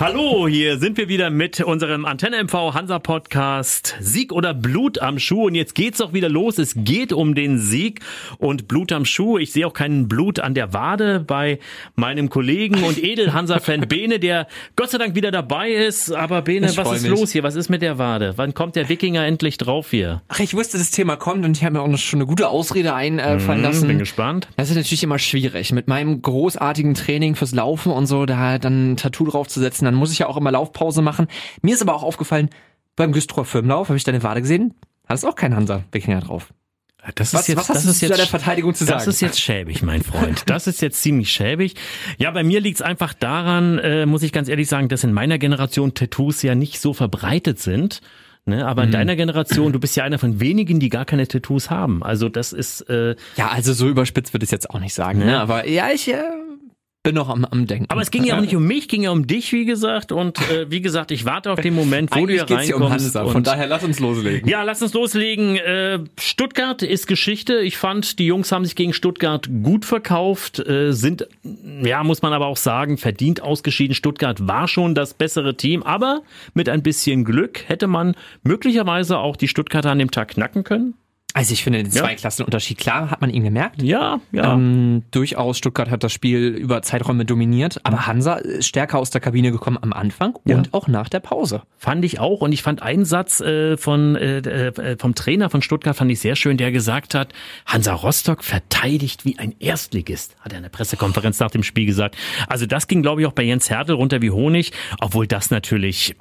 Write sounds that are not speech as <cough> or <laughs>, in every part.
Hallo, hier sind wir wieder mit unserem Antenne MV Hansa Podcast Sieg oder Blut am Schuh und jetzt geht's auch wieder los. Es geht um den Sieg und Blut am Schuh. Ich sehe auch keinen Blut an der Wade bei meinem Kollegen und Edel Hansa Fan <laughs> Bene, der Gott sei Dank wieder dabei ist. Aber Bene, Ich was ist mich. los hier? Was ist mit der Wade? Wann kommt der Wikinger endlich drauf hier? Ach, ich wusste, das Thema kommt und ich habe mir auch noch schon eine gute Ausrede einfallen lassen. Hm, bin gespannt. Das ist natürlich immer schwierig. Mit meinem großartigen Training fürs Laufen und so, da dann ein Tattoo draufzusetzen, dann muss ich ja auch immer Laufpause machen. Mir ist aber auch aufgefallen, beim Güstrower Firmenlauf habe ich deine Wade gesehen, da ist auch kein Hansa-Wikinger drauf. Das Was, was hast du zu deiner Verteidigung zu sagen? Das ist jetzt schäbig, mein Freund. Das ist jetzt ziemlich schäbig. Ja, bei mir liegt's einfach daran, äh, muss ich ganz ehrlich sagen, dass in meiner Generation Tattoos ja nicht so verbreitet sind. Ne, aber in Mhm. deiner Generation, du bist ja einer von wenigen, die gar keine Tattoos haben. Also das ist äh, ja, also so überspitzt würde ich jetzt auch nicht sagen. Ne? Ja. Aber ja, ich äh, bin noch am, am Denken. Aber es ging ja auch nicht um mich, ging ja um dich, wie gesagt. Und äh, wie gesagt, ich warte auf den Moment, wo du hier Eigentlich geht's hier um reinkommst. Hansa, von daher lass uns loslegen. ja, lass uns loslegen. Äh, Stuttgart ist Geschichte. Ich fand, die Jungs haben sich gegen Stuttgart gut verkauft, äh, sind, ja, muss man aber auch sagen, verdient ausgeschieden. Stuttgart war schon das bessere Team, aber mit ein bisschen Glück hätte man möglicherweise auch die Stuttgarter an dem Tag knacken können. Also ich finde den Ja. Zweiklassenunterschied, klar, hat man ihn gemerkt. Ja, ja. Ähm, durchaus, Stuttgart hat das Spiel über Zeiträume dominiert, aber Hansa ist stärker aus der Kabine gekommen am Anfang Ja. und auch nach der Pause. Fand ich auch. Und ich fand einen Satz äh, von, äh, äh, vom Trainer von Stuttgart fand ich sehr schön, der gesagt hat, Hansa Rostock verteidigt wie ein Erstligist, hat er in der Pressekonferenz nach dem Spiel gesagt. Also das ging, glaube ich, auch bei Jens Hertel runter wie Honig, obwohl das natürlich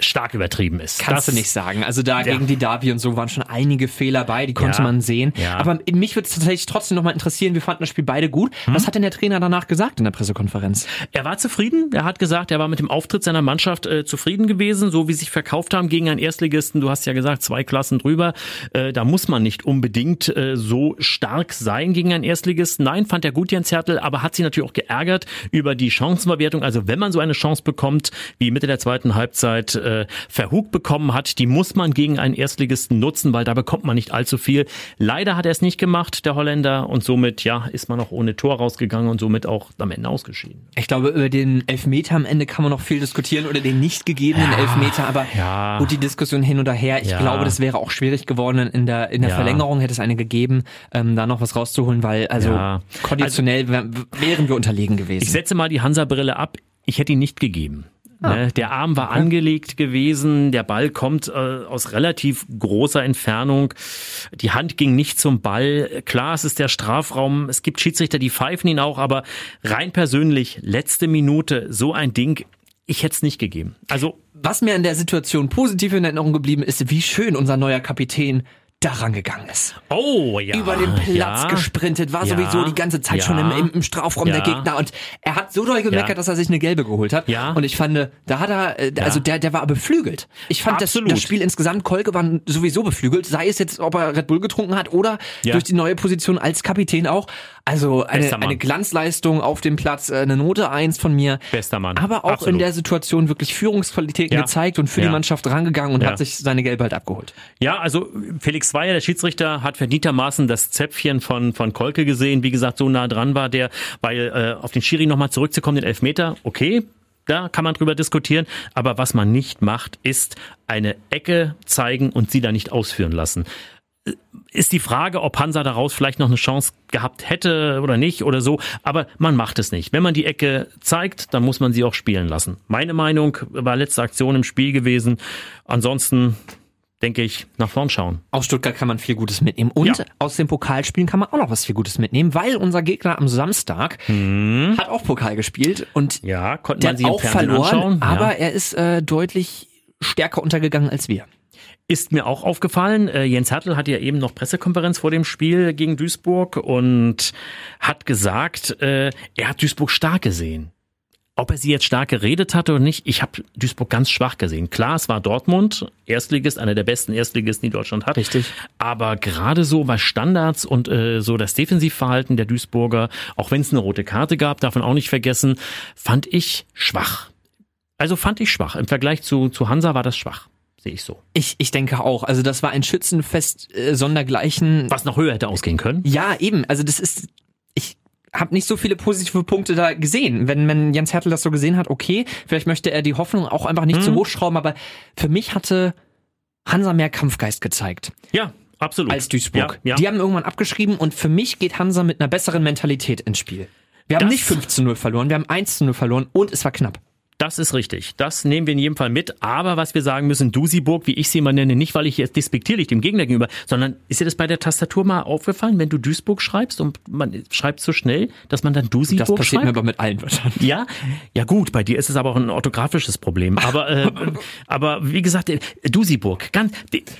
stark übertrieben ist. Kannst das, du nicht sagen. Also da Ja. gegen die Derby und so waren schon einige Fehler bei, die konnte Ja. man sehen. Ja. Aber mich würde es tatsächlich trotzdem nochmal interessieren, wir fanden das Spiel beide gut. Hm? Was hat denn der Trainer danach gesagt in der Pressekonferenz? Er war zufrieden. Er hat gesagt, er war mit dem Auftritt seiner Mannschaft äh, zufrieden gewesen, so wie sie sich verkauft haben gegen einen Erstligisten. Du hast ja gesagt, zwei Klassen drüber. Äh, da muss man nicht unbedingt äh, so stark sein gegen einen Erstligisten. Nein, fand er gut, Jens Hertel, aber hat sich natürlich auch geärgert über die Chancenverwertung. Also wenn man so eine Chance bekommt, wie Mitte der zweiten Halbzeit äh, Verhug bekommen hat, die muss man gegen einen Erstligisten nutzen, weil da bekommt man nicht allzu viel. Leider hat er es nicht gemacht, der Holländer, und somit ja ist man auch ohne Tor rausgegangen und somit auch am Ende ausgeschieden. Ich glaube, über den Elfmeter am Ende kann man noch viel diskutieren oder den nicht gegebenen Elfmeter, aber ja. gut, die Diskussion hin oder her. Ich Ja. glaube, das wäre auch schwierig geworden. In der, in der Ja. Verlängerung hätte es eine gegeben, ähm, da noch was rauszuholen, weil also Ja. konditionell wär- wären wir unterlegen gewesen. Ich setze mal die Hansa-Brille ab. Ich hätte ihn nicht gegeben. Ne, Der Arm war angelegt gewesen, der Ball kommt äh, aus relativ großer Entfernung, die Hand ging nicht zum Ball. Klar, es ist der Strafraum, es gibt Schiedsrichter, die pfeifen ihn auch, aber rein persönlich, letzte Minute, so ein Ding, ich hätte es nicht gegeben. Also Was mir an der Situation positiv in Erinnerung geblieben ist, wie schön unser neuer Kapitän daran gegangen ist. Oh ja. Über den Platz ja. gesprintet, war Ja. sowieso die ganze Zeit schon im, Ja. im, Strafraum Ja. der Gegner und er hat so doll gemeckert, Ja. dass er sich eine gelbe geholt hat. Ja. Und ich fand, da hat er, äh, also der, der war beflügelt. Ich fand das, das Spiel insgesamt, Kolke war sowieso beflügelt, sei es jetzt, ob er Red Bull getrunken hat oder Ja. durch die neue Position als Kapitän auch. Also eine, eine Glanzleistung auf dem Platz, äh, eine Note eins von mir. Bester Mann. Aber auch in Absolut. der Situation wirklich Führungsqualitäten Ja. gezeigt und für die Ja. Mannschaft rangegangen und Ja. hat sich seine Gelbe halt abgeholt. Ja, also Felix Zweier, der Schiedsrichter, hat verdientermaßen das Zäpfchen von, von Kolke gesehen. Wie gesagt, so nah dran war der, weil äh, auf den Schiri nochmal zurückzukommen, den Elfmeter, okay, da kann man drüber diskutieren. Aber was man nicht macht, ist eine Ecke zeigen und sie da nicht ausführen lassen. Ist die Frage, ob Hansa daraus vielleicht noch eine Chance gehabt hätte oder nicht oder so. Aber man macht es nicht. Wenn man die Ecke zeigt, dann muss man sie auch spielen lassen. Meine Meinung war letzte Aktion im Spiel gewesen. Ansonsten denke ich, nach vorn schauen. Aus Stuttgart kann man viel Gutes mitnehmen. Und Ja. aus den Pokalspielen kann man auch noch was viel Gutes mitnehmen, weil unser Gegner am Samstag hat auch Pokal gespielt und Hm. Ja, konnte der man hat sie auch verloren, anschauen. aber ja. er ist äh, deutlich stärker untergegangen als wir. Ist mir auch aufgefallen. Äh, Jens Hertel hatte ja eben noch Pressekonferenz vor dem Spiel gegen Duisburg und hat gesagt, äh, er hat Duisburg stark gesehen. Ob er sie jetzt stark geredet hatte oder nicht, ich habe Duisburg ganz schwach gesehen. Klar, es war Dortmund, Erstligist, einer der besten Erstligisten, die Deutschland hat. Richtig. Aber gerade so was Standards und äh, so das Defensivverhalten der Duisburger, auch wenn es eine rote Karte gab, darf man auch nicht vergessen, fand ich schwach. Also fand ich schwach. Im Vergleich zu, zu Hansa war das schwach. Sehe ich so. Ich, ich denke auch. Also das war ein Schützenfest äh, sondergleichen. Was noch höher hätte ausgehen können. Ja, eben. Also das ist, ich habe nicht so viele positive Punkte da gesehen. Wenn, wenn Jens Hertel das so gesehen hat, okay, vielleicht möchte er die Hoffnung auch einfach nicht zu hoch schrauben, aber für mich hatte Hansa mehr Kampfgeist gezeigt Ja, absolut. als Duisburg. Ja, ja. Die haben irgendwann abgeschrieben und für mich geht Hansa mit einer besseren Mentalität ins Spiel. Wir haben Das- nicht 5 zu 0 verloren, wir haben 1 zu 0 verloren und es war knapp. Das ist richtig. Das nehmen wir in jedem Fall mit. Aber was wir sagen müssen, Dusiburg, wie ich sie mal nenne, nicht weil ich jetzt despektierlich dem Gegner gegenüber, sondern ist dir das bei der Tastatur mal aufgefallen, wenn du Duisburg schreibst und man schreibt so schnell, dass man dann Dusiburg Das passiert schreibt? mir aber mit allen Wörtern. Ja, ja gut, bei dir ist es aber auch ein orthografisches Problem. Aber, äh, <laughs> aber wie gesagt, äh, Dusiburg, ganz,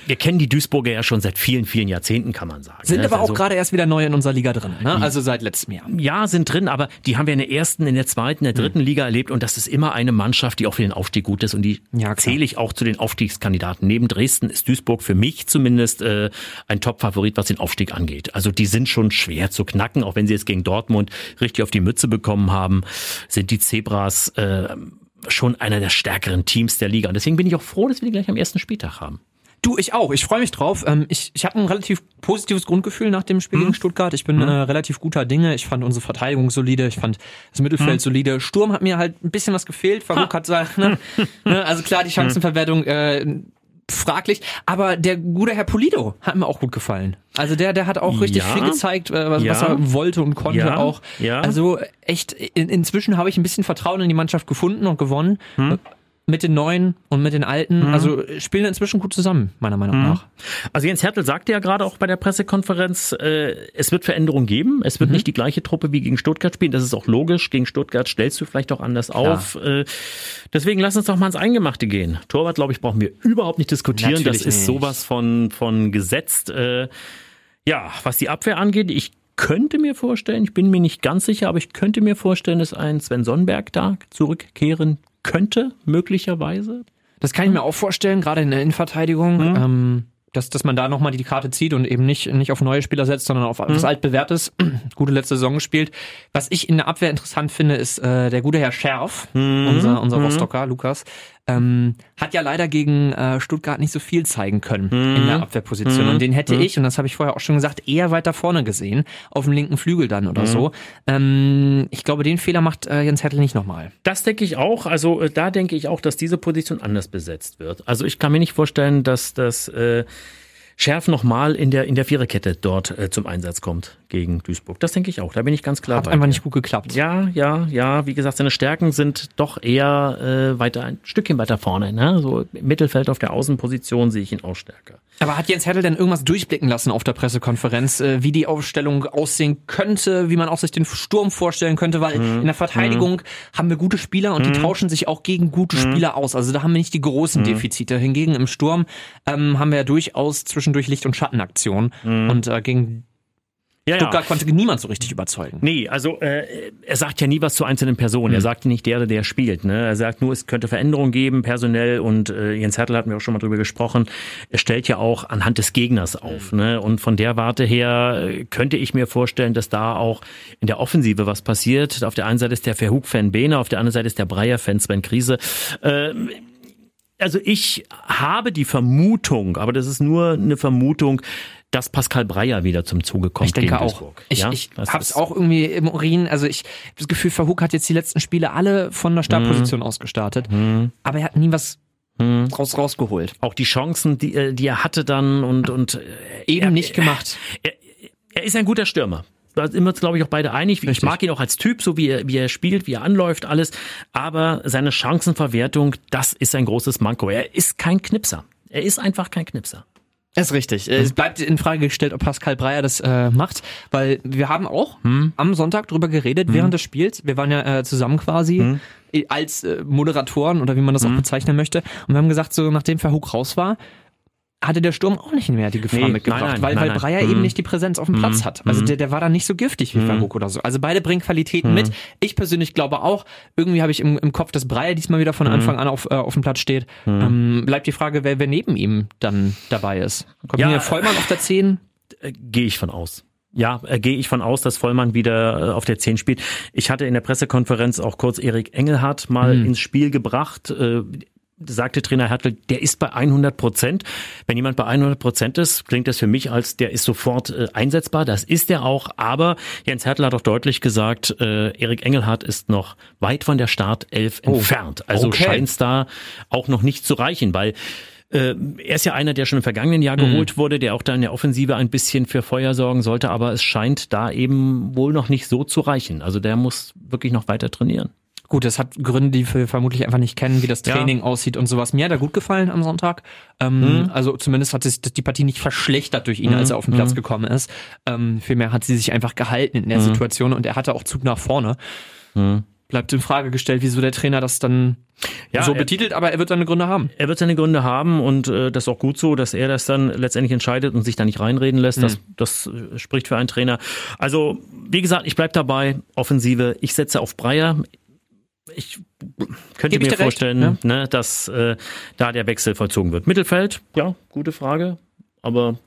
wir kennen die Duisburger ja schon seit vielen, vielen Jahrzehnten, kann man sagen. Sind ne? aber auch Also- gerade erst wieder neu in unserer Liga drin, ne? also seit letztem Jahr. ja, sind drin, aber die haben wir in der ersten, in der zweiten, in der dritten Liga erlebt und das ist immer eine Mannschaft, die auch für den Aufstieg gut ist und die Ja, zähle ich auch zu den Aufstiegskandidaten. Neben Dresden ist Duisburg für mich zumindest äh, ein Top-Favorit, was den Aufstieg angeht. Also die sind schon schwer zu knacken, auch wenn sie jetzt gegen Dortmund richtig auf die Mütze bekommen haben, sind die Zebras äh, schon einer der stärkeren Teams der Liga. Und deswegen bin ich auch froh, dass wir die gleich am ersten Spieltag haben. Du, ich auch. Ich freue mich drauf. Ähm, ich ich habe ein relativ positives Grundgefühl nach dem Spiel Mhm. gegen Stuttgart. Ich bin äh, relativ guter Dinge. Ich fand unsere Verteidigung solide. Ich fand das Mittelfeld Mhm. solide. Sturm hat mir halt ein bisschen was gefehlt. Farouk hat gesagt, ne? <laughs> ne? Also klar, die Mhm. Chancenverwertung äh, fraglich. Aber der gute Herr Polido hat mir auch gut gefallen. Also der, der hat auch richtig Ja. viel gezeigt, äh, was, was Ja. er wollte und konnte Ja. auch. Also echt, in, inzwischen habe ich ein bisschen Vertrauen in die Mannschaft gefunden und gewonnen. Hm. Mit den Neuen und mit den Alten. Also spielen inzwischen gut zusammen, meiner Meinung Hm. nach. Also Jens Hertel sagte ja gerade auch bei der Pressekonferenz, äh, es wird Veränderungen geben. Es wird Mhm. nicht die gleiche Truppe wie gegen Stuttgart spielen. Das ist auch logisch. Gegen Stuttgart stellst du vielleicht auch anders auf. Äh, deswegen lass uns doch mal ins Eingemachte gehen. Torwart, glaube ich, brauchen wir überhaupt nicht diskutieren. Natürlich das ist nicht. sowas von, von gesetzt. Äh, ja, was die Abwehr angeht, ich könnte mir vorstellen, ich bin mir nicht ganz sicher, aber ich könnte mir vorstellen, dass ein Sven Sonnenberg da zurückkehren könnte, möglicherweise. Das kann ich mir auch vorstellen, gerade in der Innenverteidigung, Mhm. ähm, dass, dass man da nochmal die Karte zieht und eben nicht, nicht auf neue Spieler setzt, sondern auf Mhm. was altbewährtes. <clears throat> Gute letzte Saison gespielt. Was ich in der Abwehr interessant finde, ist äh, der gute Herr Scherf, Mhm. unser, unser Rostocker, Lukas, ähm, hat ja leider gegen äh, Stuttgart nicht so viel zeigen können Mhm. in der Abwehrposition. Und den hätte ich, und das habe ich vorher auch schon gesagt, eher weiter vorne gesehen, auf dem linken Flügel dann Mhm. oder so. Ähm, ich glaube, den Fehler macht äh, Jens Hertel nicht nochmal. Das denke ich auch. Also äh, da denke ich auch, dass diese Position anders besetzt wird. Also ich kann mir nicht vorstellen, dass das äh, Schärf nochmal in der in der Viererkette dort äh, zum Einsatz kommt gegen Duisburg. Das denke ich auch. Da bin ich ganz klar. Hat einfach dir. nicht gut geklappt. Ja, ja, ja. Wie gesagt, seine Stärken sind doch eher äh, weiter ein Stückchen weiter vorne. Ne? So im Mittelfeld auf der Außenposition sehe ich ihn auch stärker. Aber hat Jens Hertel denn irgendwas durchblicken lassen auf der Pressekonferenz, äh, wie die Aufstellung aussehen könnte, wie man auch sich den Sturm vorstellen könnte? Weil Mhm. in der Verteidigung haben wir gute Spieler und die tauschen sich auch gegen gute Mhm. Spieler aus. Also da haben wir nicht die großen Defizite. Hingegen im Sturm ähm, haben wir ja durchaus zwischendurch Licht- und Schattenaktionen. Und äh, gegen Ja, Stuttgart konnte niemand so richtig überzeugen. Nee, also äh, er sagt ja nie was zu einzelnen Personen. Er sagt nicht der, der spielt. Ne? Er sagt nur, es könnte Veränderungen geben, personell. Und äh, Jens Hertel hatten wir auch schon mal drüber gesprochen. Er stellt ja auch anhand des Gegners auf. Ne? Und von der Warte her äh, könnte ich mir vorstellen, dass da auch in der Offensive was passiert. Auf der einen Seite ist der Verhug-Fan Behner, auf der anderen Seite ist der Breyer-Fan Sven Krise. Ähm, also ich habe die Vermutung, aber das ist nur eine Vermutung, dass Pascal Breyer wieder zum Zuge kommt. Ich denke auch. Duisburg. Ich, Ja, ich hab's ist- auch irgendwie im Urin. Also ich hab das Gefühl, Verhoek hat jetzt die letzten Spiele alle von der Startposition aus gestartet. Aber er hat nie was raus, rausgeholt. auch die Chancen, die, äh, die er hatte dann und und äh, Eben er, nicht gemacht. Er, er ist ein guter Stürmer. Da sind wir uns, glaube ich, auch beide einig. Ich Richtig. mag ihn auch als Typ, so wie er, wie er spielt, wie er anläuft, alles. Aber seine Chancenverwertung, das ist ein großes Manko. Er ist kein Knipser. Er ist einfach kein Knipser. Ist richtig. Es bleibt in Frage gestellt, ob Pascal Breyer das äh, macht, weil wir haben auch am Sonntag drüber geredet während des Spiels. Wir waren ja äh, zusammen quasi äh, als äh, Moderatoren oder wie man das auch bezeichnen möchte. Und wir haben gesagt, so nachdem Verhoek raus war, hatte der Sturm auch nicht mehr die Gefahr Nee, mitgebracht, nein, nein, weil, nein, weil. Breyer Mhm. eben nicht die Präsenz auf dem Platz hat. Also der, der war dann nicht so giftig wie Verhoek oder so. Also beide bringen Qualitäten mit. Ich persönlich glaube auch, irgendwie habe ich im, im Kopf, dass Breyer diesmal wieder von Anfang an auf, äh, auf dem Platz steht. Ähm, bleibt die Frage, wer, wer neben ihm dann dabei ist. Kommt Ja, Vollmann auf der 10? Äh, Gehe ich von aus. Ja, äh, gehe ich von aus, dass Vollmann wieder äh, auf der 10 spielt. Ich hatte in der Pressekonferenz auch kurz Erik Engelhardt mal ins Spiel gebracht. Äh, sagte Trainer Hertel, der ist bei 100 Prozent. Wenn jemand bei 100 Prozent ist, klingt das für mich als, der ist sofort äh, einsetzbar. Das ist er auch. Aber Jens Hertel hat auch deutlich gesagt, äh, Erik Engelhardt ist noch weit von der Startelf oh, entfernt. Also okay. scheint es da auch noch nicht zu reichen, weil äh, er ist ja einer, der schon im vergangenen Jahr mhm. geholt wurde, der auch da in der Offensive ein bisschen für Feuer sorgen sollte, aber es scheint da eben wohl noch nicht so zu reichen. Also der muss wirklich noch weiter trainieren. Gut, das hat Gründe, die wir vermutlich einfach nicht kennen, wie das Training ja. aussieht und sowas. Mir hat er gut gefallen am Sonntag. Ähm, mhm. Also zumindest hat sich die Partie nicht verschlechtert durch ihn, mhm. als er auf den Platz mhm. gekommen ist. Ähm, vielmehr hat sie sich einfach gehalten in der mhm. Situation und er hatte auch Zug nach vorne. Mhm. Bleibt in Frage gestellt, wieso der Trainer das dann ja, so betitelt, aber er wird seine Gründe haben. Er wird seine Gründe haben und äh, das ist auch gut so, dass er das dann letztendlich entscheidet und sich da nicht reinreden lässt. Das, mhm. das äh, spricht für einen Trainer. Also, wie gesagt, ich bleib dabei. Offensive, ich setze auf Breyer ich könnte Geb mir vorstellen, recht, ne? ne, dass äh, da der Wechsel vollzogen wird. Mittelfeld, ja, gute Frage, aber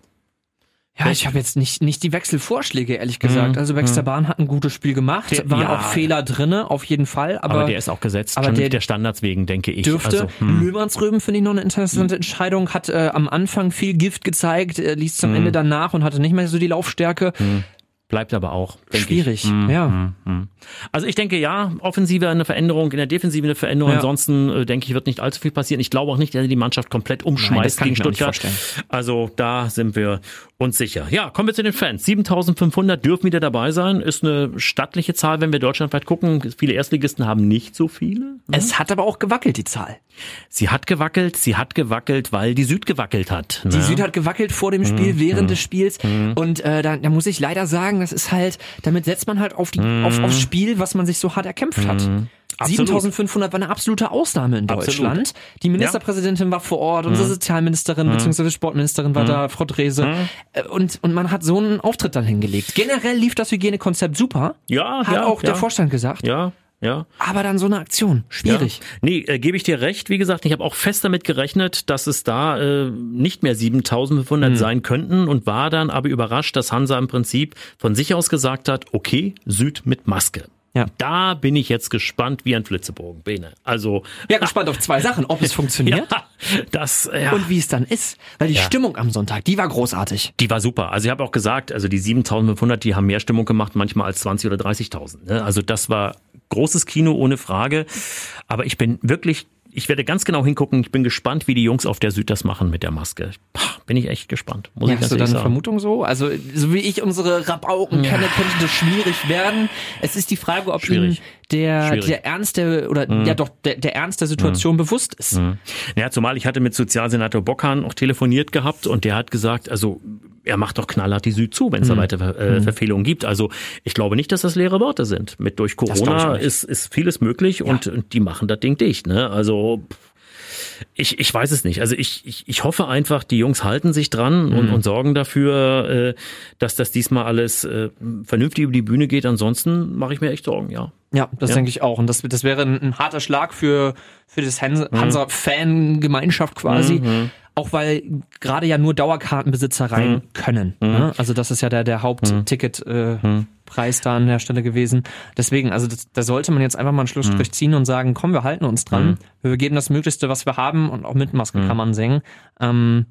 ja, ich habe jetzt nicht nicht die Wechselvorschläge ehrlich gesagt. Mhm. Also Baxter mhm. Hat ein gutes Spiel gemacht, der, waren ja. auch Fehler drinne, auf jeden Fall. Aber, aber der ist auch gesetzt, aber der, der Standards wegen, denke ich. Dürfte. Also, hm. Finde ich noch eine interessante Entscheidung. Hat äh, am Anfang viel Gift gezeigt, äh, ließ zum hm. Ende danach und hatte nicht mehr so die Laufstärke. Hm. Bleibt aber auch schwierig. Mm, ja. Mm, mm. Also ich denke ja, Offensive eine Veränderung, in der Defensive eine Veränderung. Ja. Ansonsten äh, denke ich, wird nicht allzu viel passieren. Ich glaube auch nicht, dass er die Mannschaft komplett umschmeißt Nein, gegen Stuttgart. Also da sind wir uns sicher. Ja, kommen wir zu den Fans. 7500 dürfen wieder dabei sein. Ist eine stattliche Zahl, wenn wir deutschlandweit gucken. Viele Erstligisten haben nicht so viele. Ne? Es hat aber auch gewackelt, die Zahl. Sie hat gewackelt, sie hat gewackelt, weil die Süd gewackelt hat. Ne? Die Süd hat gewackelt vor dem Spiel, mhm. während mhm. des Spiels. Mhm. Und äh, da, da muss ich leider sagen, das ist halt, damit setzt man halt auf die, mhm. auf, aufs Spiel, was man sich so hart erkämpft hat. Mhm. 7500 war eine absolute Ausnahme in Deutschland. Absolut. Die Ministerpräsidentin ja. war vor Ort, unsere mhm. Sozialministerin mhm. bzw. Sportministerin war mhm. da, Frau Drese. Mhm. Äh, und, und man hat so einen Auftritt dann hingelegt. Generell lief das Hygienekonzept super. Ja, hat ja, auch ja. der Vorstand gesagt. Ja. Ja. Aber dann so eine Aktion, schwierig. Ja. Nee, äh, gebe ich dir recht. Wie gesagt, ich habe auch fest damit gerechnet, dass es da äh, nicht mehr 7500 hm. sein könnten und war dann aber überrascht, dass Hansa im Prinzip von sich aus gesagt hat, okay, Süd mit Maske. Ja. Da bin ich jetzt gespannt wie ein Flitzebogen, Bene. Also. Ja, gespannt auf zwei Sachen, ob es <laughs> funktioniert. Ja, das, ja. Und wie es dann ist. Weil die ja. Stimmung am Sonntag, die war großartig. Die war super. Also ich habe auch gesagt, also die 7500, die haben mehr Stimmung gemacht, manchmal als 20 oder 30.000. Ne? Also das war großes Kino ohne Frage. Aber ich bin wirklich ich werde ganz genau hingucken. Ich bin gespannt, wie die Jungs auf der Süd das machen mit der Maske. Bin ich echt gespannt. Muss ja, ich hast du da eine Vermutung so? Also, so wie ich unsere Rabauken ja. kenne, könnte das schwierig werden. Es ist die Frage, ob schwierig. Der, der Ernst der, oder mhm. ja doch, der, der Ernst der Situation mhm. bewusst ist. Mhm. Ja, zumal ich hatte mit Sozialsenator Bockhahn auch telefoniert gehabt und der hat gesagt, also er macht doch knallhart die Süd zu, wenn es mhm. da weitere äh, mhm. Verfehlungen gibt. Also ich glaube nicht, dass das leere Worte sind. Mit durch Corona ist, ist vieles möglich ja. und, und die machen das Ding dicht. Ne? Also ich, ich weiß es nicht. Also ich, ich, ich hoffe einfach, die Jungs halten sich dran mhm. und, und sorgen dafür, äh, dass das diesmal alles äh, vernünftig über die Bühne geht. Ansonsten mache ich mir echt Sorgen, ja. Ja, das ja. denke ich auch. Und das, das wäre ein, ein harter Schlag für, für das mhm. Hansa-Fan-Gemeinschaft quasi. Mhm auch weil gerade ja nur Dauerkartenbesitzer rein mhm. können. Mhm. Ne? Also das ist ja der, der Hauptticket. Äh, mhm. Preis da an der Stelle gewesen. Deswegen, also das, da sollte man jetzt einfach mal einen Schlussstrich mhm. ziehen und sagen, komm, wir halten uns dran. Mhm. Wir geben das Möglichste, was wir haben und auch mit Maske mhm. kann man singen. Ähm,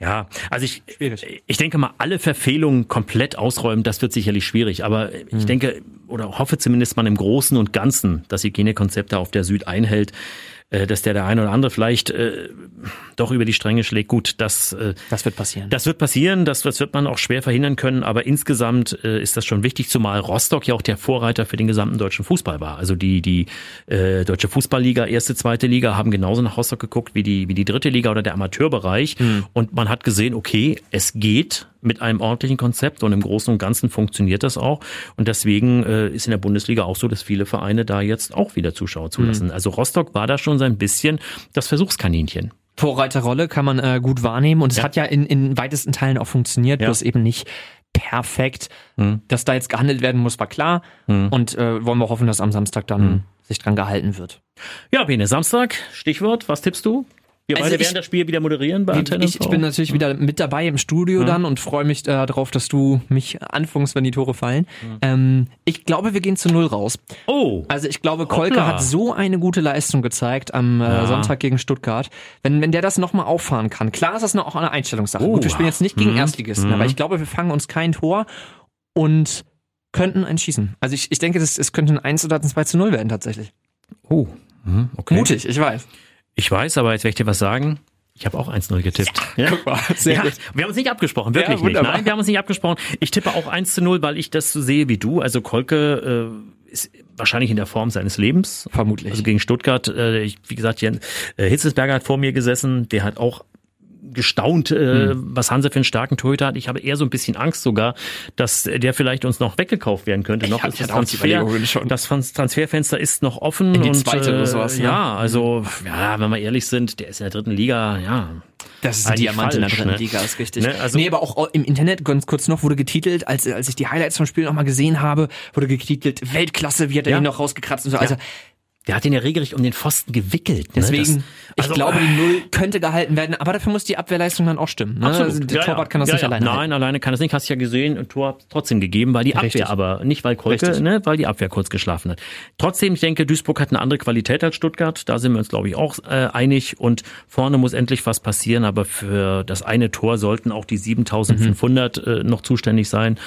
ja, also ich, schwierig. ich denke mal, alle Verfehlungen komplett ausräumen, das wird sicherlich schwierig. Aber ich mhm. denke oder hoffe zumindest man im Großen und Ganzen das Hygienekonzept da auf der Süd einhält. Äh, dass der der eine oder andere vielleicht äh, doch über die Stränge schlägt. Gut, das äh, das wird passieren. Das wird passieren, das, das wird man auch schwer verhindern können, aber insgesamt äh, ist das schon wichtig, zumal Rostock ja auch der Vorreiter für den gesamten deutschen Fußball war. Also die die äh, deutsche Fußballliga, erste, zweite Liga haben genauso nach Rostock geguckt wie die wie die dritte Liga oder der Amateurbereich mhm. und man hat gesehen, okay, es geht mit einem ordentlichen Konzept und im Großen und Ganzen funktioniert das auch. Und deswegen äh, ist in der Bundesliga auch so, dass viele Vereine da jetzt auch wieder Zuschauer zulassen. Mhm. Also Rostock war da schon so ein bisschen das Versuchskaninchen. Vorreiterrolle kann man äh, gut wahrnehmen und es ja. hat ja in, in weitesten Teilen auch funktioniert, ja. bloß eben nicht perfekt. Mhm. Dass da jetzt gehandelt werden muss, war klar. Mhm. Und äh, wollen wir hoffen, dass am Samstag dann mhm. sich dran gehalten wird. Ja, Bene, Samstag, Stichwort, was tippst du? Wir Also beide werden das Spiel wieder moderieren bei Antenne. Ich, ich bin natürlich wieder mit dabei im Studio dann und freue mich äh, darauf, dass du mich anfängst, wenn die Tore fallen. Ähm, ich glaube, wir gehen zu Null raus. Oh, Also ich glaube, Kolke Hoppla. hat so eine gute Leistung gezeigt am äh, Sonntag gegen Stuttgart. Wenn, wenn der das nochmal auffahren kann. Klar ist das noch auch eine Einstellungssache. Oh. Gut, wir spielen jetzt nicht gegen Mhm. Erstligisten, aber ich glaube, wir fangen uns kein Tor und könnten eins schießen. Also ich, ich denke, es könnte ein 1 oder ein 2 zu 0 werden tatsächlich. oh, mhm, okay. Mutig, ich weiß. Ich weiß, aber jetzt werde ich dir was sagen. Ich habe auch 1-0 getippt. Ja, Guck mal, sehr ja, gut. wir haben uns nicht abgesprochen, wirklich Ja, nicht. Nein, wir haben uns nicht abgesprochen. Ich tippe auch 1 zu 0, weil ich das so sehe wie du. Also Kolke äh, ist wahrscheinlich in der Form seines Lebens. Vermutlich. Also gegen Stuttgart, äh, ich, wie gesagt, Jan, äh, Hitzelsberger hat vor mir gesessen, der hat auch gestaunt, äh, was Hansa für einen starken Torhüter hat. Ich habe eher so ein bisschen Angst sogar, dass der vielleicht uns noch weggekauft werden könnte. noch hab- ist ich das Transfer, das Trans- Transferfenster ist noch offen. In die und, zweite oder äh, sowas, ne? Ja, also, ja, wenn wir ehrlich sind, der ist in der dritten Liga, ja. Das ist ein Diamant in der falsch, dritten ne? Liga, ist richtig. Ne, also- nee, aber auch im Internet, ganz kurz noch, wurde getitelt, als, als ich die Highlights vom Spiel nochmal gesehen habe, wurde getitelt, Weltklasse, wie hat er Ja. ihn noch rausgekratzt und so. Also Der hat ihn ja regelrecht um den Pfosten gewickelt. Ne? deswegen, Das, ich also, glaube, die Null könnte gehalten werden, aber dafür muss die Abwehrleistung dann auch stimmen. Ne? Absolut. Also, der Ja, Torwart ja. kann das ja, nicht alleine Nein, halten. alleine kann das nicht. Hast du ja gesehen, ein Tor trotzdem gegeben, weil die Richtig. Abwehr aber, nicht weil Kolke, ne, weil die Abwehr kurz geschlafen hat. Trotzdem, ich denke, Duisburg hat eine andere Qualität als Stuttgart. Da sind wir uns, glaube ich, auch äh, einig. Und vorne muss endlich was passieren. Aber für das eine Tor sollten auch die 7500 äh, noch zuständig sein.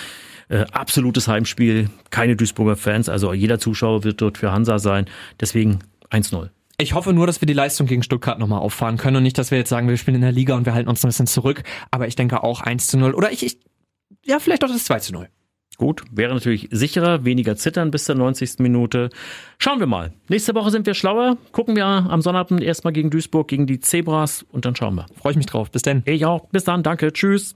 Äh, absolutes Heimspiel, keine Duisburger Fans. Also jeder Zuschauer wird dort für Hansa sein. Deswegen 1-0. Ich hoffe nur, dass wir die Leistung gegen Stuttgart nochmal auffahren können und nicht, dass wir jetzt sagen, wir spielen in der Liga und wir halten uns ein bisschen zurück. Aber ich denke auch 1 zu 0. Oder ich, ich ja, vielleicht auch das 2 zu 0. Gut, wäre natürlich sicherer, weniger zittern bis zur 90. Minute. Schauen wir mal. Nächste Woche sind wir schlauer. Gucken wir am Sonnabend erstmal gegen Duisburg, gegen die Zebras und dann schauen wir. Freue ich mich drauf. Bis denn. Ich auch. Bis dann. Danke. Tschüss.